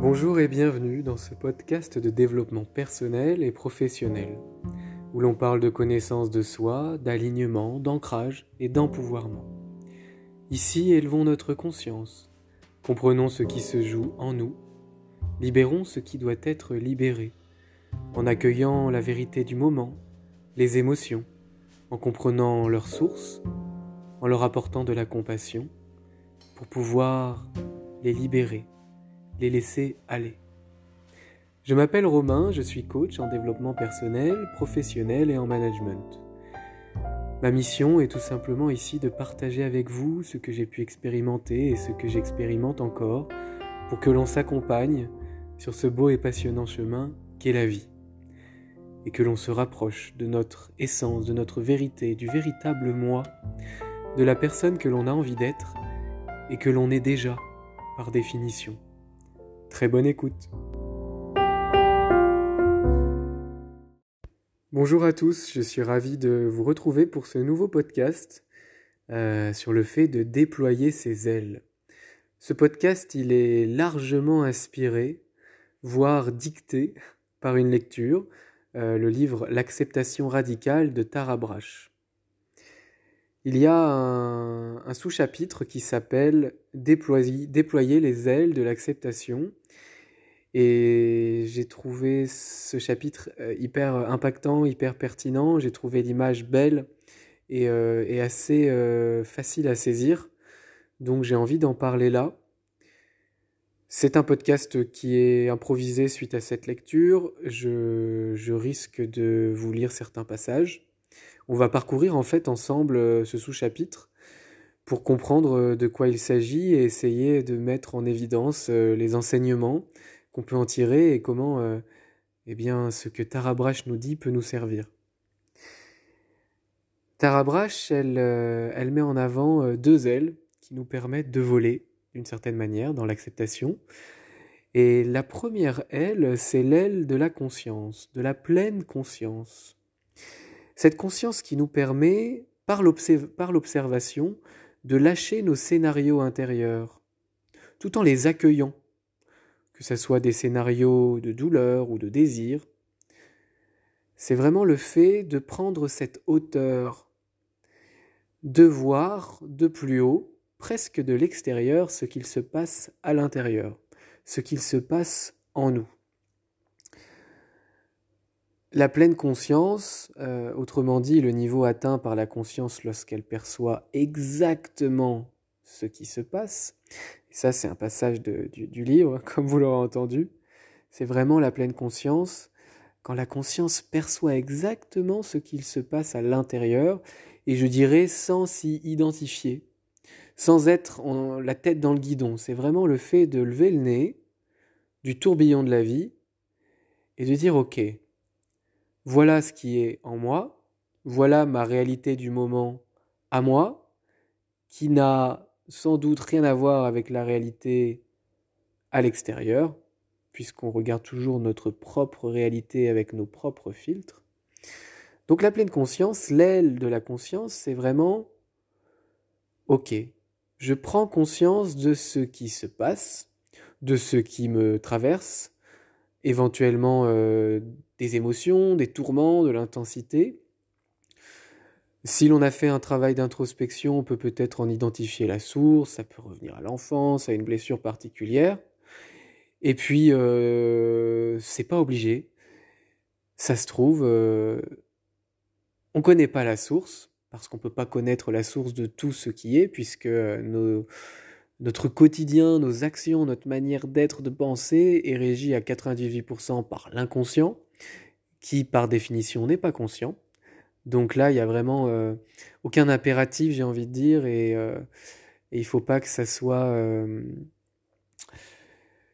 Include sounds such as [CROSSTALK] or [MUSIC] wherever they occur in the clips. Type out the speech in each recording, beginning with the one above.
Bonjour et bienvenue dans ce podcast de développement personnel et professionnel, où l'on parle de connaissance de soi, d'alignement, d'ancrage et d'empouvoirment. Ici, élevons notre conscience, comprenons ce qui se joue en nous, libérons ce qui doit être libéré, en accueillant la vérité du moment, les émotions, en comprenant leurs sources, en leur apportant de la compassion, pour pouvoir les libérer les laisser aller. Je m'appelle Romain, je suis coach en développement personnel, professionnel et en management. Ma mission est tout simplement ici de partager avec vous ce que j'ai pu expérimenter et ce que j'expérimente encore pour que l'on s'accompagne sur ce beau et passionnant chemin qu'est la vie et que l'on se rapproche de notre essence, de notre vérité, du véritable moi, de la personne que l'on a envie d'être et que l'on est déjà par définition. Très bonne écoute. Bonjour à tous, je suis ravi de vous retrouver pour ce nouveau podcast euh, sur le fait de déployer ses ailes. Ce podcast, il est largement inspiré, voire dicté par une lecture, euh, le livre L'acceptation radicale de Tara Brach. Il y a un, sous-chapitre qui s'appelle déployer, les ailes de l'acceptation et j'ai trouvé ce chapitre euh, hyper impactant, hyper pertinent. J'ai trouvé l'image belle et, euh, assez euh, facile à saisir. Donc j'ai envie d'en parler là. C'est un podcast qui est improvisé suite à cette lecture. Je, risque de vous lire certains passages. On va parcourir en fait ensemble ce sous-chapitre pour comprendre de quoi il s'agit et essayer de mettre en évidence les enseignements qu'on peut en tirer et comment euh, eh bien, ce que Tara Brach nous dit peut nous servir. Tara Brach, elle, euh, met en avant euh, deux ailes qui nous permettent de voler d'une certaine manière dans l'acceptation. Et la première aile, c'est l'aile de la conscience, de la pleine conscience. Cette conscience qui nous permet, par l'observation, de lâcher nos scénarios intérieurs, tout en les accueillant que ce soit des scénarios de douleur ou de désir, c'est vraiment le fait de prendre cette hauteur, de voir de plus haut, presque de l'extérieur, ce qu'il se passe à l'intérieur, ce qu'il se passe en nous. La pleine conscience, euh, autrement dit le niveau atteint par la conscience lorsqu'elle perçoit exactement ce qui se passe, et ça c'est un passage du, livre, [LAUGHS] comme vous l'aurez entendu, c'est vraiment la pleine conscience, quand la conscience perçoit exactement ce qu'il se passe à l'intérieur, et je dirais sans s'y identifier, sans être en, la tête dans le guidon. C'est vraiment le fait de lever le nez du tourbillon de la vie et de dire ok, voilà ce qui est en moi, voilà ma réalité du moment à moi, qui n'a sans doute rien à voir avec la réalité à l'extérieur, puisqu'on regarde toujours notre propre réalité avec nos propres filtres. Donc la pleine conscience, l'aile de la conscience, c'est vraiment OK, je prends conscience de ce qui se passe, de ce qui me traverse, éventuellement euh, des émotions, des tourments, de l'intensité, si l'on a fait un travail d'introspection, on peut peut-être en identifier la source, ça peut revenir à l'enfance, à une blessure particulière. Et puis, euh, c'est pas obligé. Ça se trouve, euh, on connaît pas la source, parce qu'on peut pas connaître la source de tout ce qui est, puisque nos, notre quotidien, nos actions, notre manière d'être, de penser est régie à 98% par l'inconscient, qui par définition n'est pas conscient. Donc là, il y a vraiment euh, aucun impératif, j'ai envie de dire, et, euh, il faut pas que ça soit, euh,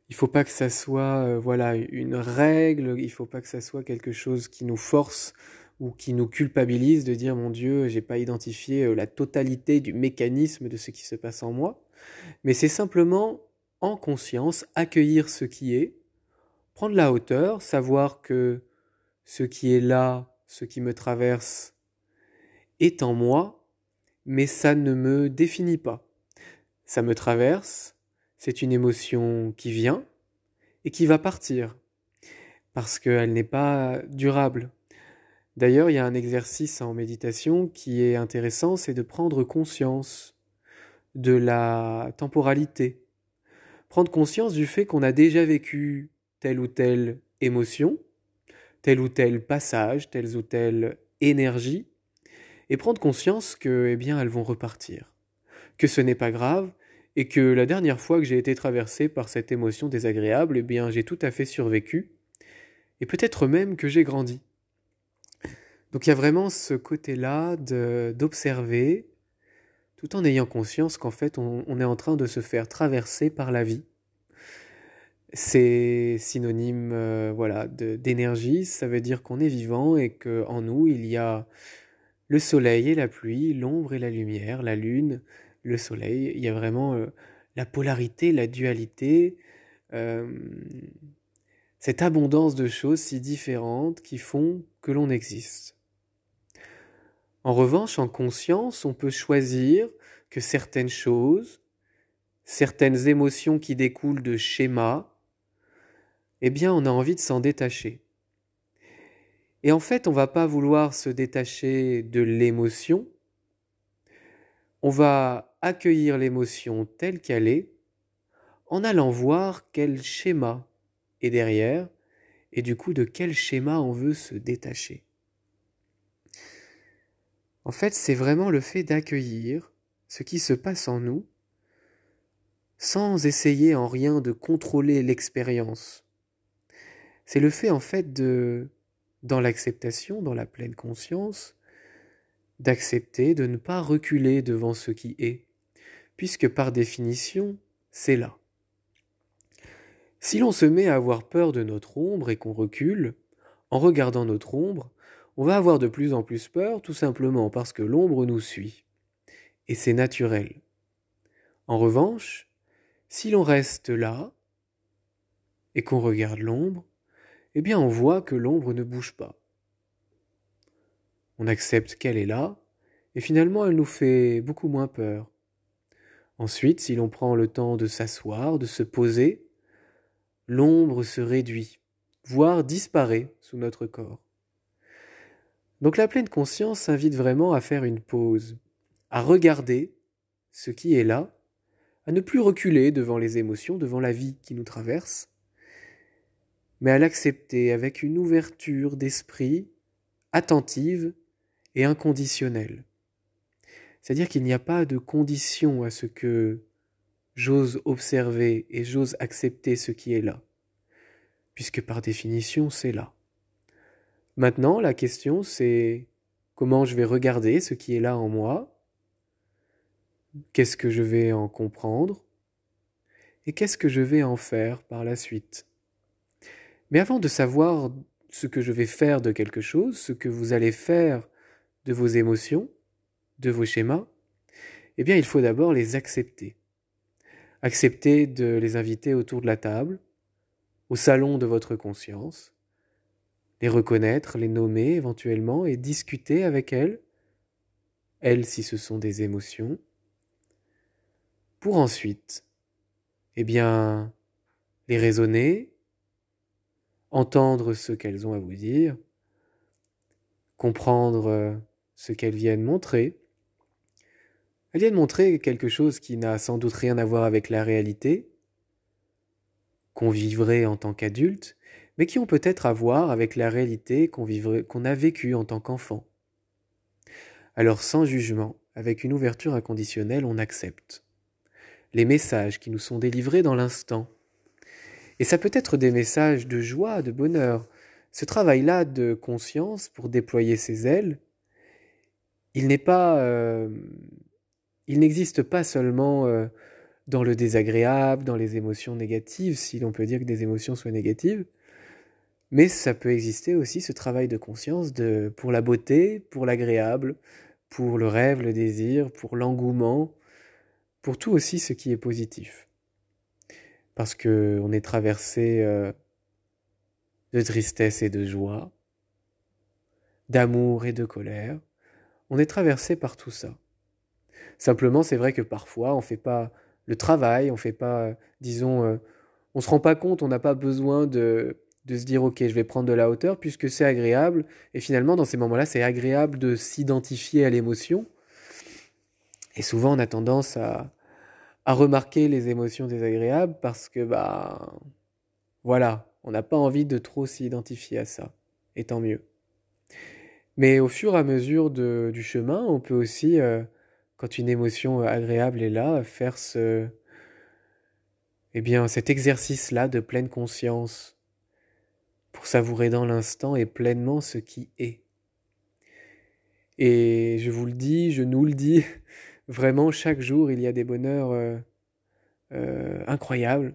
il faut pas que ça soit, voilà, une règle. Il faut pas que ça soit quelque chose qui nous force ou qui nous culpabilise de dire mon Dieu, j'ai pas identifié la totalité du mécanisme de ce qui se passe en moi. Mais c'est simplement en conscience accueillir ce qui est, prendre la hauteur, savoir que ce qui est là ce qui me traverse est en moi, mais ça ne me définit pas. Ça me traverse, c'est une émotion qui vient, et qui va partir parce qu'elle n'est pas durable. D'ailleurs, il y a un exercice en méditation qui est intéressant, c'est de prendre conscience de la temporalité. Prendre conscience du fait qu'on a déjà vécu telle ou telle émotion, tel ou tel passage, telle ou telle énergie, et prendre conscience que, eh bien, elles vont repartir. Que ce n'est pas grave, et que la dernière fois que j'ai été traversé par cette émotion désagréable, eh bien, j'ai tout à fait survécu, et peut-être même que j'ai grandi. Donc il y a vraiment ce côté-là d'observer, tout en ayant conscience qu'en fait on, est en train de se faire traverser par la vie. C'est synonyme euh, voilà d'énergie, ça veut dire qu'on est vivant et qu'en nous il y a le soleil et la pluie, l'ombre et la lumière, la lune, le soleil. Il y a vraiment euh, la polarité, la dualité, euh, cette abondance de choses si différentes qui font que l'on existe. En revanche, en conscience, on peut choisir que certaines choses, certaines émotions qui découlent de schémas, eh bien, on a envie de s'en détacher. Et en fait, on va pas vouloir se détacher de l'émotion. On va accueillir l'émotion telle qu'elle est en allant voir quel schéma est derrière et du coup de quel schéma on veut se détacher. En fait, c'est vraiment le fait d'accueillir ce qui se passe en nous sans essayer en rien de contrôler l'expérience. C'est le fait en fait de, dans l'acceptation, dans la pleine conscience, d'accepter de ne pas reculer devant ce qui est, puisque par définition, c'est là. Si l'on se met à avoir peur de notre ombre et qu'on recule, en regardant notre ombre, on va avoir de plus en plus peur tout simplement parce que l'ombre nous suit. Et c'est naturel. En revanche, si l'on reste là et qu'on regarde l'ombre, eh bien on voit que l'ombre ne bouge pas. On accepte qu'elle est là, et finalement elle nous fait beaucoup moins peur. Ensuite, si l'on prend le temps de s'asseoir, de se poser, l'ombre se réduit, voire disparaît sous notre corps. Donc la pleine conscience invite vraiment à faire une pause, à regarder ce qui est là, à ne plus reculer devant les émotions, devant la vie qui nous traverse, mais à l'accepter avec une ouverture d'esprit attentive et inconditionnelle. C'est-à-dire qu'il n'y a pas de condition à ce que j'ose observer et j'ose accepter ce qui est là, puisque par définition c'est là. Maintenant, la question, c'est comment je vais regarder ce qui est là en moi, qu'est-ce que je vais en comprendre, et qu'est-ce que je vais en faire par la suite. Mais avant de savoir ce que je vais faire de quelque chose, ce que vous allez faire de vos émotions, de vos schémas, eh bien il faut d'abord les accepter. Accepter de les inviter autour de la table, au salon de votre conscience, les reconnaître, les nommer éventuellement et discuter avec elles, elles si ce sont des émotions, pour ensuite, eh bien, les raisonner, entendre ce qu'elles ont à vous dire, comprendre ce qu'elles viennent montrer. Elles viennent montrer quelque chose qui n'a sans doute rien à voir avec la réalité, qu'on vivrait en tant qu'adulte, mais qui ont peut-être à voir avec la réalité qu'on qu'on a vécue en tant qu'enfant. Alors sans jugement, avec une ouverture inconditionnelle, on accepte les messages qui nous sont délivrés dans l'instant. Et ça peut être des messages de joie, de bonheur. Ce travail-là de conscience pour déployer ses ailes, il n'est pas, euh, il n'existe pas seulement euh, dans le désagréable, dans les émotions négatives, si l'on peut dire que des émotions soient négatives, mais ça peut exister aussi ce travail de conscience de, pour la beauté, pour l'agréable, pour le rêve, le désir, pour l'engouement, pour tout aussi ce qui est positif. Parce que on est traversé euh, de tristesse et de joie, d'amour et de colère. On est traversé par tout ça. Simplement, c'est vrai que parfois, on fait pas le travail, on fait pas, disons, euh, on se rend pas compte, on n'a pas besoin de, de se dire ok, je vais prendre de la hauteur puisque c'est agréable. Et finalement, dans ces moments-là, c'est agréable de s'identifier à l'émotion. Et souvent, on a tendance à, à remarquer les émotions désagréables parce que, bah, voilà, on n'a pas envie de trop s'identifier à ça. Et tant mieux. Mais au fur et à mesure du chemin, on peut aussi, euh, quand une émotion agréable est là, faire ce, eh bien, cet exercice-là de pleine conscience pour savourer dans l'instant et pleinement ce qui est. Et je vous le dis, je nous le dis, [LAUGHS] vraiment chaque jour il y a des bonheurs euh, euh, incroyables.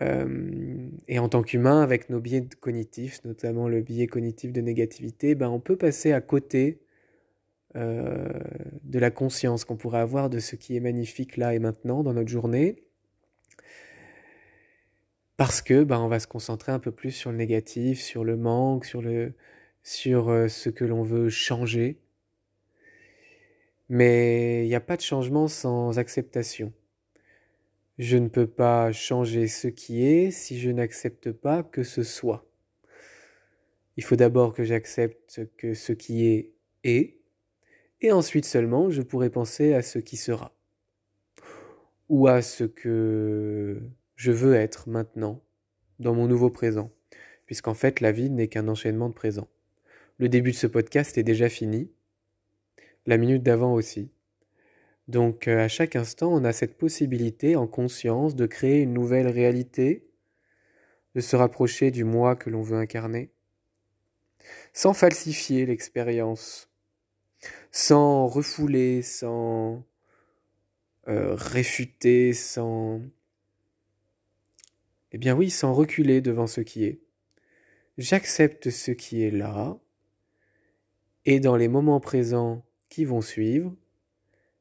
Euh, et en tant qu'humain, avec nos biais cognitifs, notamment le biais cognitif de négativité, ben, on peut passer à côté de la conscience qu'on pourrait avoir de ce qui est magnifique là et maintenant dans notre journée parce que ben, on va se concentrer un peu plus sur le négatif, sur le manque, sur, le, sur ce que l'on veut changer. Mais il n'y a pas de changement sans acceptation. Je ne peux pas changer ce qui est si je n'accepte pas que ce soit. Il faut d'abord que j'accepte que ce qui est est, et ensuite seulement je pourrai penser à ce qui sera, ou à ce que je veux être maintenant, dans mon nouveau présent, puisqu'en fait la vie n'est qu'un enchaînement de présents. Le début de ce podcast est déjà fini, la minute d'avant aussi. Donc euh, à chaque instant, on a cette possibilité en conscience de créer une nouvelle réalité, de se rapprocher du moi que l'on veut incarner, sans falsifier l'expérience, sans refouler, sans euh, réfuter, sans eh bien oui, sans reculer devant ce qui est. J'accepte ce qui est là, et dans les moments présents qui vont suivre,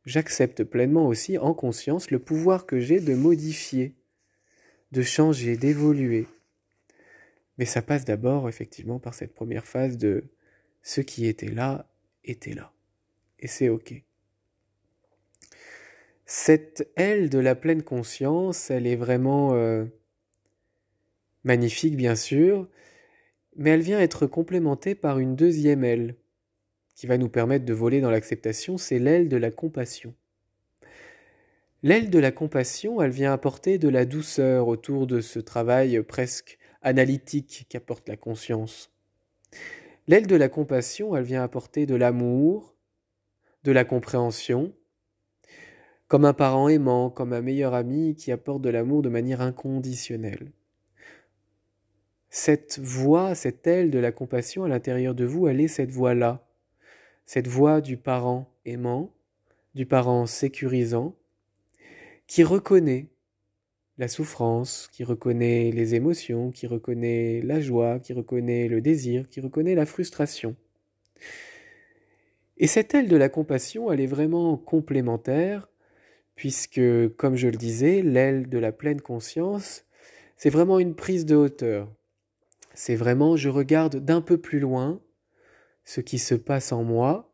j'accepte pleinement aussi en conscience le pouvoir que j'ai de modifier, de changer, d'évoluer. Mais ça passe d'abord effectivement par cette première phase de ce qui était là était là. Et c'est OK. Cette aile de la pleine conscience, elle est vraiment euh, magnifique bien sûr, mais elle vient être complémentée par une deuxième aile qui va nous permettre de voler dans l'acceptation, c'est l'aile de la compassion. L'aile de la compassion, elle vient apporter de la douceur autour de ce travail presque analytique qu'apporte la conscience. L'aile de la compassion, elle vient apporter de l'amour, de la compréhension, comme un parent aimant, comme un meilleur ami qui apporte de l'amour de manière inconditionnelle. Cette voix, cette aile de la compassion à l'intérieur de vous, elle est cette voix-là, cette voix du parent aimant, du parent sécurisant, qui reconnaît la souffrance, qui reconnaît les émotions, qui reconnaît la joie, qui reconnaît le désir, qui reconnaît la frustration. Et cette aile de la compassion, elle est vraiment complémentaire, puisque, comme je le disais, l'aile de la pleine conscience, c'est vraiment une prise de hauteur. C'est vraiment, je regarde d'un peu plus loin ce qui se passe en moi,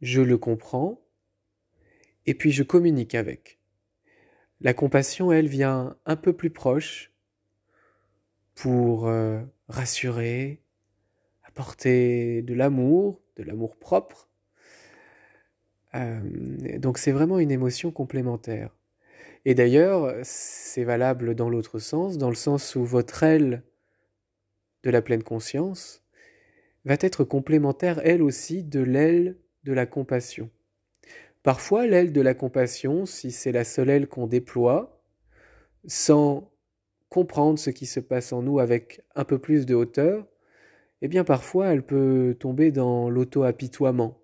je le comprends, et puis je communique avec. La compassion, elle, vient un peu plus proche pour euh, rassurer, apporter de l'amour, de l'amour propre. Euh, donc c'est vraiment une émotion complémentaire. Et d'ailleurs, c'est valable dans l'autre sens, dans le sens où votre aile de la pleine conscience, va être complémentaire elle aussi de l'aile de la compassion. Parfois, l'aile de la compassion, si c'est la seule aile qu'on déploie, sans comprendre ce qui se passe en nous avec un peu plus de hauteur, eh bien parfois elle peut tomber dans l'auto-apitoiement,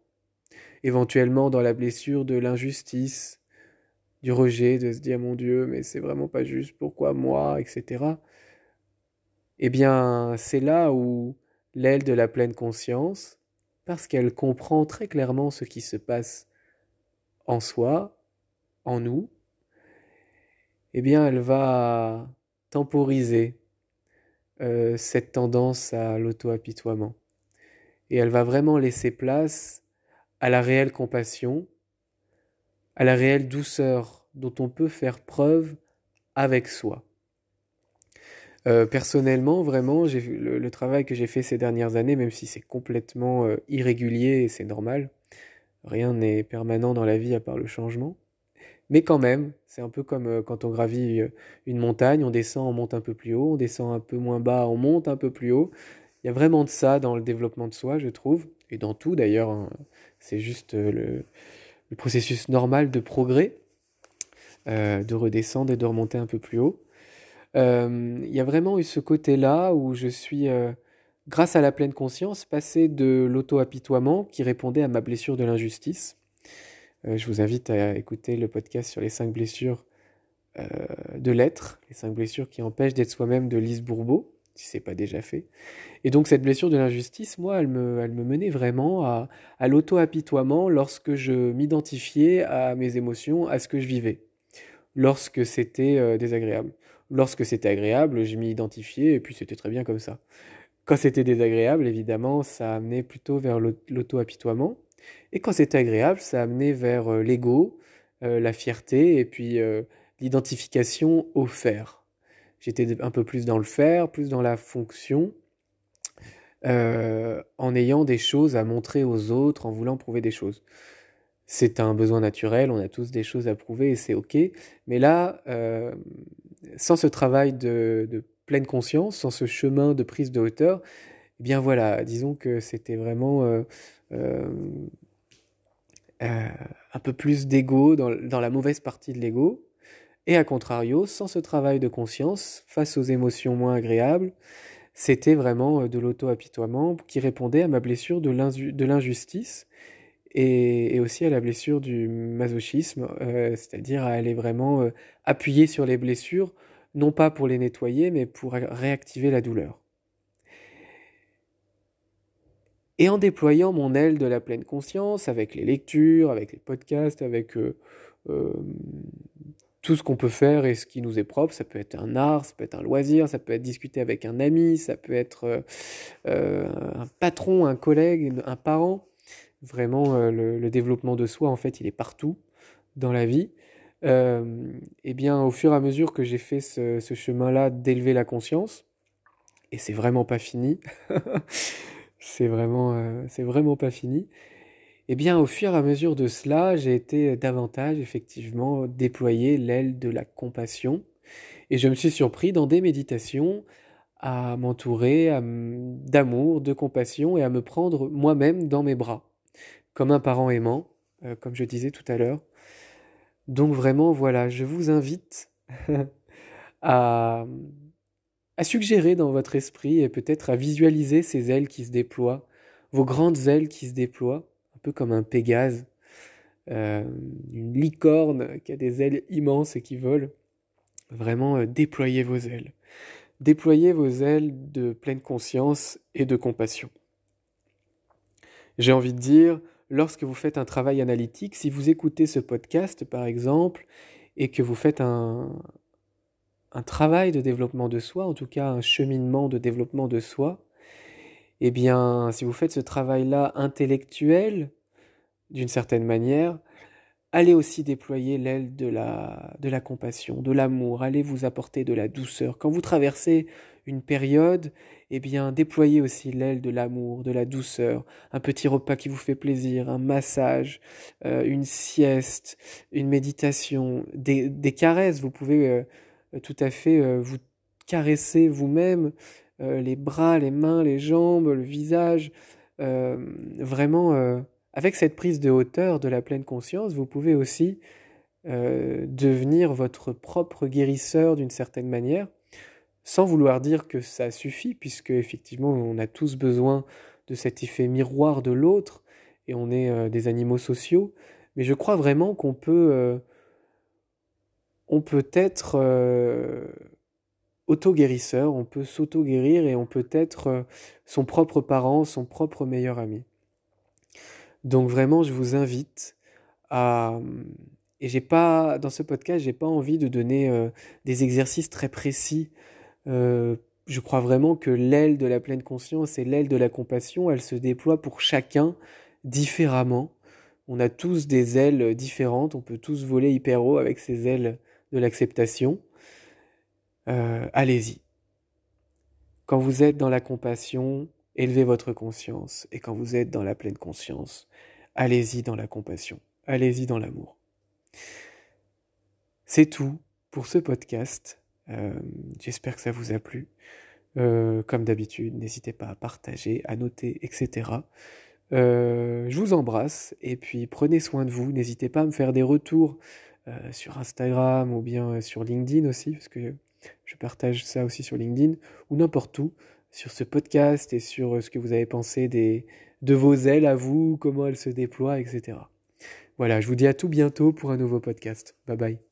éventuellement dans la blessure de l'injustice, du rejet, de se dire mon Dieu, mais c'est vraiment pas juste, pourquoi moi, etc eh bien, c'est là où l'aile de la pleine conscience, parce qu'elle comprend très clairement ce qui se passe en soi, en nous, eh bien, elle va temporiser euh, cette tendance à l'auto-apitoiement. Et elle va vraiment laisser place à la réelle compassion, à la réelle douceur dont on peut faire preuve avec soi. Euh, personnellement, vraiment, j'ai le, le, travail que j'ai fait ces dernières années, même si c'est complètement euh, irrégulier c'est normal, rien n'est permanent dans la vie à part le changement. Mais quand même, c'est un peu comme euh, quand on gravit une montagne, on descend, on monte un peu plus haut, on descend un peu moins bas, on monte un peu plus haut. Il y a vraiment de ça dans le développement de soi, je trouve, et dans tout d'ailleurs. Hein. C'est juste le, processus normal de progrès, de redescendre et de remonter un peu plus haut. Euh, il y a vraiment eu ce côté-là où je suis, euh, grâce à la pleine conscience, passé de l'auto-apitoiement qui répondait à ma blessure de l'injustice. Euh, je vous invite à écouter le podcast sur les cinq blessures de l'être, les cinq blessures qui empêchent d'être soi-même de Lise Bourbeau, si c'est pas déjà fait. Et donc cette blessure de l'injustice, moi, elle me, menait vraiment à l'auto-apitoiement lorsque je m'identifiais à mes émotions, à ce que je vivais, lorsque c'était désagréable. Lorsque c'était agréable, je m'y identifiais et puis c'était très bien comme ça. Quand c'était désagréable, évidemment, ça amenait plutôt vers l'auto-apitoiement. Et quand c'était agréable, ça amenait vers euh, l'ego, euh, la fierté et puis euh, l'identification au faire. J'étais un peu plus dans le faire, plus dans la fonction, en ayant des choses à montrer aux autres, en voulant prouver des choses. C'est un besoin naturel, on a tous des choses à prouver et c'est ok. Mais là, sans ce travail de, pleine conscience, sans ce chemin de prise de hauteur, eh bien voilà, disons que c'était vraiment euh, euh, euh, un peu plus d'ego dans, la mauvaise partie de l'ego. Et à contrario, sans ce travail de conscience, face aux émotions moins agréables, c'était vraiment de l'auto-apitoiement qui répondait à ma blessure de l'injustice et, aussi à la blessure du masochisme, euh, c'est-à-dire à aller vraiment euh, appuyer sur les blessures, non pas pour les nettoyer, mais pour réactiver la douleur. Et en déployant mon aile de la pleine conscience, avec les lectures, avec les podcasts, avec euh, tout ce qu'on peut faire et ce qui nous est propre, ça peut être un art, ça peut être un loisir, ça peut être discuter avec un ami, ça peut être un patron, un collègue, un parent, Vraiment, euh, le, développement de soi, en fait, il est partout dans la vie. Euh, et bien, au fur et à mesure que j'ai fait ce, chemin-là d'élever la conscience, et c'est vraiment pas fini, [LAUGHS] c'est vraiment, euh, vraiment pas fini. Et bien, au fur et à mesure de cela, j'ai été davantage, effectivement, déployer l'aile de la compassion. Et je me suis surpris dans des méditations à m'entourer d'amour, de compassion et à me prendre moi-même dans mes bras comme un parent aimant, euh, comme je disais tout à l'heure. Donc vraiment, voilà, je vous invite [LAUGHS] à, suggérer dans votre esprit et peut-être à visualiser ces ailes qui se déploient, vos grandes ailes qui se déploient, un peu comme un Pégase, euh, une licorne qui a des ailes immenses et qui vole. Vraiment, euh, déployez vos ailes. Déployez vos ailes de pleine conscience et de compassion. J'ai envie de dire, lorsque vous faites un travail analytique, si vous écoutez ce podcast par exemple, et que vous faites un, travail de développement de soi, en tout cas un cheminement de développement de soi, eh bien, si vous faites ce travail-là intellectuel, d'une certaine manière, allez aussi déployer l'aile de la, de la compassion, de l'amour, allez vous apporter de la douceur. Quand vous traversez une période, eh bien, déployez aussi l'aile de l'amour, de la douceur, un petit repas qui vous fait plaisir, un massage, euh, une sieste, une méditation, des, caresses. Vous pouvez euh, tout à fait euh, vous caresser vous-même, les bras, les mains, les jambes, le visage, vraiment avec cette prise de hauteur de la pleine conscience, vous pouvez aussi devenir votre propre guérisseur d'une certaine manière sans vouloir dire que ça suffit, puisque effectivement on a tous besoin de cet effet miroir de l'autre, et on est euh, des animaux sociaux, mais je crois vraiment qu'on peut, euh, peut être euh, auto-guérisseur, on peut s'auto-guérir et on peut être son propre parent, son propre meilleur ami. Donc vraiment, je vous invite à et j'ai pas dans ce podcast, j'ai pas envie de donner des exercices très précis euh, je crois vraiment que l'aile de la pleine conscience et l'aile de la compassion, elle se déploie pour chacun différemment. On a tous des ailes différentes, on peut tous voler hyper haut avec ces ailes de l'acceptation. Euh, allez-y. Quand vous êtes dans la compassion, élevez votre conscience. Et quand vous êtes dans la pleine conscience, allez-y dans la compassion. Allez-y dans l'amour. C'est tout pour ce podcast. Euh, j'espère que ça vous a plu. Euh, comme d'habitude, n'hésitez pas à partager, à noter, etc. Euh, je vous embrasse et puis prenez soin de vous. N'hésitez pas à me faire des retours sur Instagram ou bien sur LinkedIn aussi, parce que je partage ça aussi sur LinkedIn ou n'importe où sur ce podcast et sur ce que vous avez pensé des, de vos ailes à vous, comment elles se déploient, etc. Voilà, je vous dis à tout bientôt pour un nouveau podcast. Bye bye.